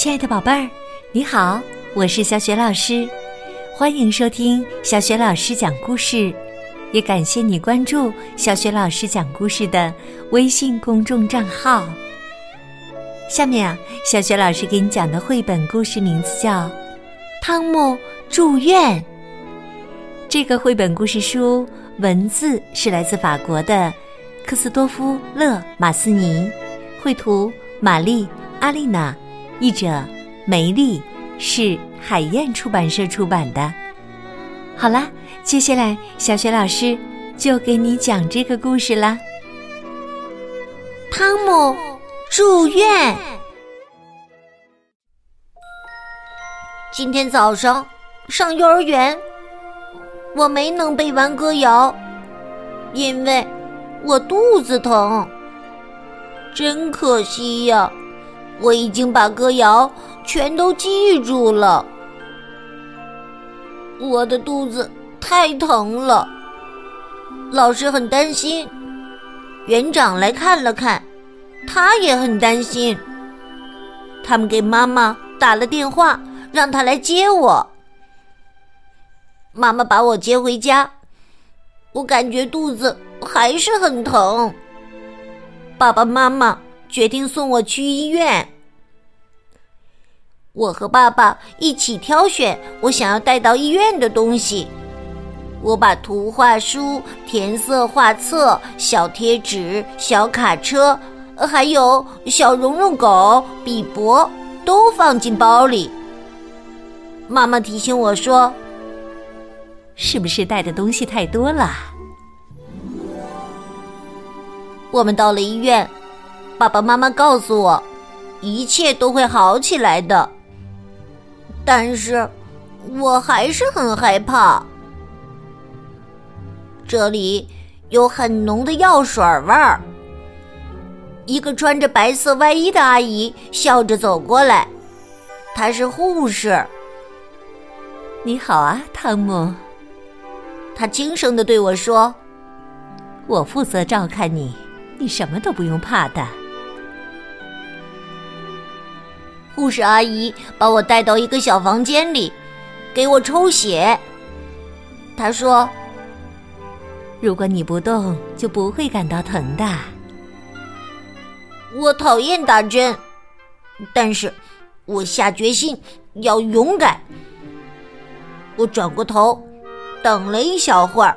亲爱的宝贝儿，你好，我是小雪老师，欢迎收听小雪老师讲故事，也感谢你关注小雪老师讲故事的微信公众账号。下面啊，小雪老师给你讲的绘本故事名字叫《汤姆住院》。这个绘本故事书文字是来自法国的克斯多夫勒马斯尼，绘图玛丽阿丽娜。译者梅丽是海燕出版社出版的。好啦，接下来小雪老师就给你讲这个故事啦。汤姆住院。今天早上上幼儿园，我没能背完歌谣，因为我肚子疼，真可惜呀。我已经把歌谣全都记住了，我的肚子太疼了，老师很担心，园长来看了看，他也很担心。他们给妈妈打了电话，让她来接我。妈妈把我接回家，我感觉肚子还是很疼。爸爸妈妈。决定送我去医院。我和爸爸一起挑选我想要带到医院的东西。我把图画书、填色画册、小贴纸、小卡车，还有小绒绒狗比伯都放进包里。妈妈提醒我说：“是不是带的东西太多了？”我们到了医院。爸爸妈妈告诉我，一切都会好起来的。但是，我还是很害怕。这里有很浓的药水味儿。一个穿着白色外衣的阿姨笑着走过来，她是护士。你好啊，汤姆。她轻声的对我说：“我负责照看你，你什么都不用怕的。”护士阿姨把我带到一个小房间里，给我抽血。她说：“如果你不动，就不会感到疼的。”我讨厌打针，但是我下决心要勇敢。我转过头，等了一小会儿。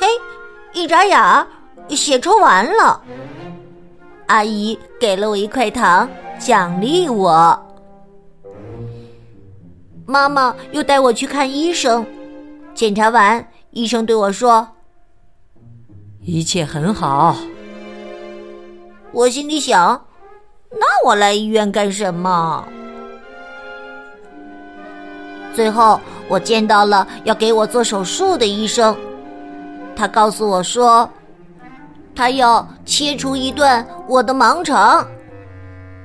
嘿，一眨眼，血抽完了。阿姨给了我一块糖。奖励我。妈妈又带我去看医生，检查完，医生对我说：“一切很好。”我心里想：“那我来医院干什么？”最后，我见到了要给我做手术的医生，他告诉我说：“他要切除一段我的盲肠。”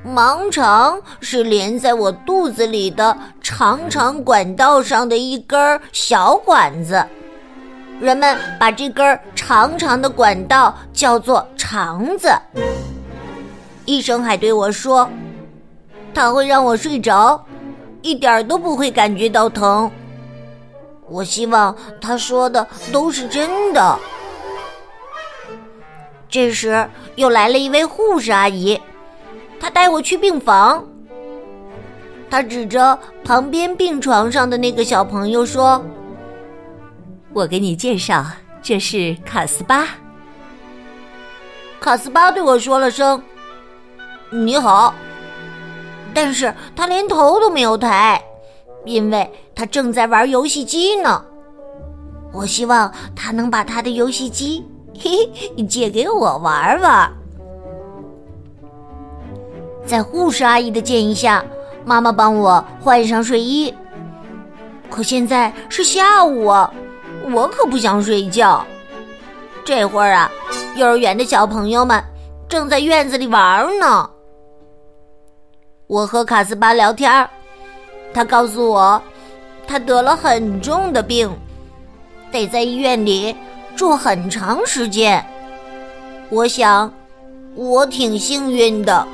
盲肠是连在我肚子里的长长管道上的一根小管子，人们把这根长长的管道叫做肠子。医生还对我说，他会让我睡着，一点都不会感觉到疼。我希望他说的都是真的。这时，又来了一位护士阿姨。他带我去病房，他指着旁边病床上的那个小朋友说：“我给你介绍，这是卡斯巴。”卡斯巴对我说了声“你好”，但是他连头都没有抬，因为他正在玩游戏机呢。我希望他能把他的游戏机嘿 嘿借给我玩玩。在护士阿姨的建议下，妈妈帮我换上睡衣。可现在是下午，我可不想睡觉。这会儿啊，幼儿园的小朋友们正在院子里玩呢。我和卡斯巴聊天，他告诉我，他得了很重的病，得在医院里住很长时间。我想，我挺幸运的。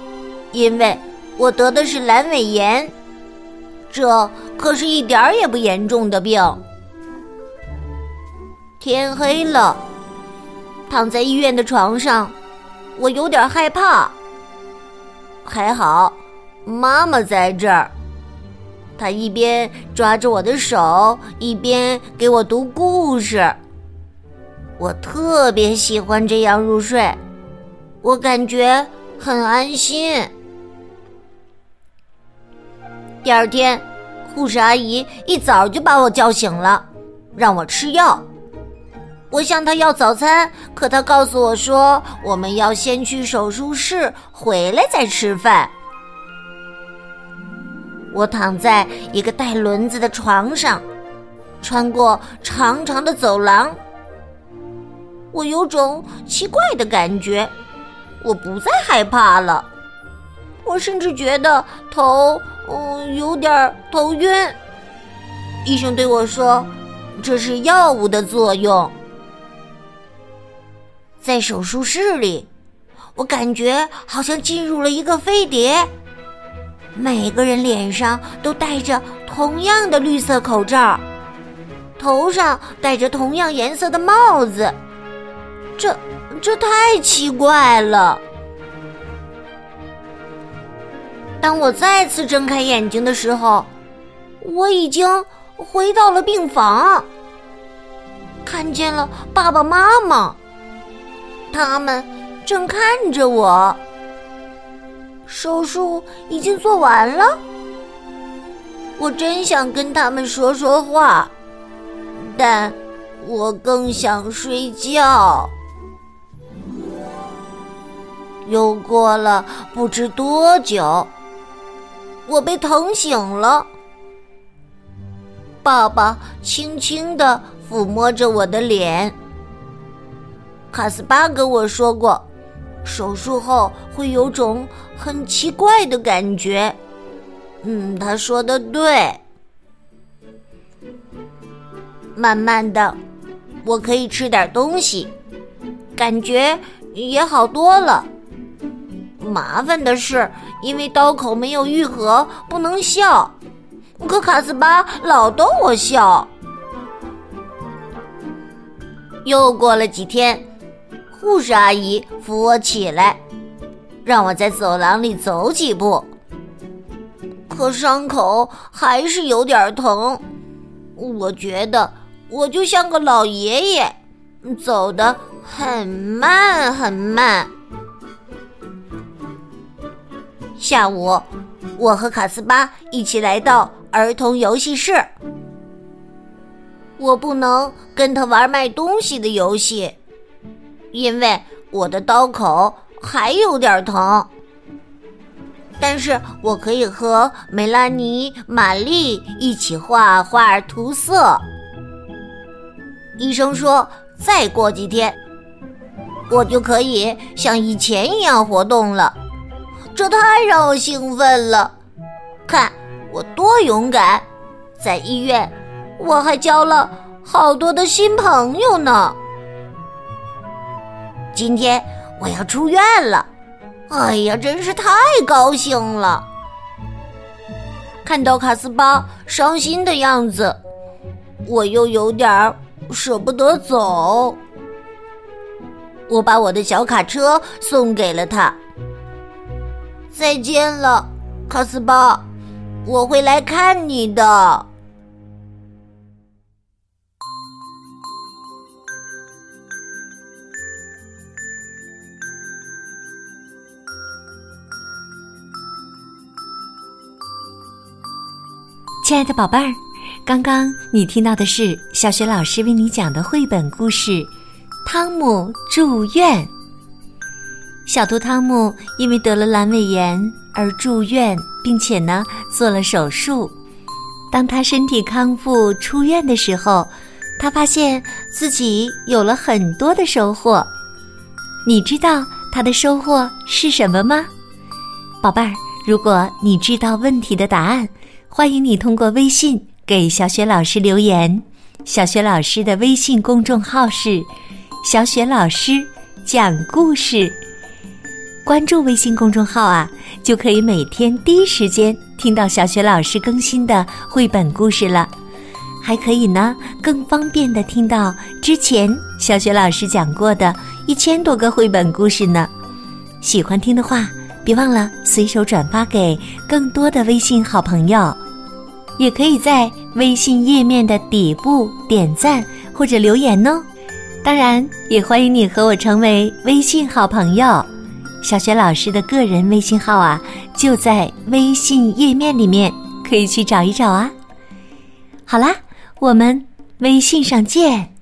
因为我得的是阑尾炎，这可是一点儿也不严重的病。天黑了，躺在医院的床上，我有点害怕。还好，妈妈在这儿，她一边抓着我的手，一边给我读故事。我特别喜欢这样入睡，我感觉很安心。第二天，护士阿姨一早就把我叫醒了，让我吃药。我向她要早餐，可她告诉我说我们要先去手术室，回来再吃饭。我躺在一个带轮子的床上，穿过长长的走廊。我有种奇怪的感觉，我不再害怕了。我甚至觉得头……嗯，有点头晕。医生对我说：“这是药物的作用。”在手术室里，我感觉好像进入了一个飞碟。每个人脸上都戴着同样的绿色口罩，头上戴着同样颜色的帽子。这这太奇怪了。当我再次睁开眼睛的时候，我已经回到了病房，看见了爸爸妈妈，他们正看着我。手术已经做完了，我真想跟他们说说话，但我更想睡觉。又过了不知多久。我被疼醒了，爸爸轻轻的抚摸着我的脸。卡斯巴跟我说过，手术后会有种很奇怪的感觉。嗯，他说的对。慢慢的，我可以吃点东西，感觉也好多了。麻烦的是。因为刀口没有愈合，不能笑。可卡斯巴老逗我笑。又过了几天，护士阿姨扶我起来，让我在走廊里走几步。可伤口还是有点疼，我觉得我就像个老爷爷，走得很慢很慢。下午，我和卡斯巴一起来到儿童游戏室。我不能跟他玩卖东西的游戏，因为我的刀口还有点疼。但是我可以和梅拉尼、玛丽一起画画、涂色。医生说，再过几天，我就可以像以前一样活动了。这太让我兴奋了！看我多勇敢，在医院我还交了好多的新朋友呢。今天我要出院了，哎呀，真是太高兴了！看到卡斯巴伤心的样子，我又有点舍不得走。我把我的小卡车送给了他。再见了，卡斯巴，我会来看你的。亲爱的宝贝儿，刚刚你听到的是小学老师为你讲的绘本故事《汤姆住院》。小兔汤姆因为得了阑尾炎而住院，并且呢做了手术。当他身体康复出院的时候，他发现自己有了很多的收获。你知道他的收获是什么吗，宝贝儿？如果你知道问题的答案，欢迎你通过微信给小雪老师留言。小雪老师的微信公众号是“小雪老师讲故事”。关注微信公众号啊，就可以每天第一时间听到小雪老师更新的绘本故事了。还可以呢，更方便的听到之前小雪老师讲过的一千多个绘本故事呢。喜欢听的话，别忘了随手转发给更多的微信好朋友，也可以在微信页面的底部点赞或者留言哦。当然，也欢迎你和我成为微信好朋友。小雪老师的个人微信号啊，就在微信页面里面，可以去找一找啊。好啦。我们微信上见。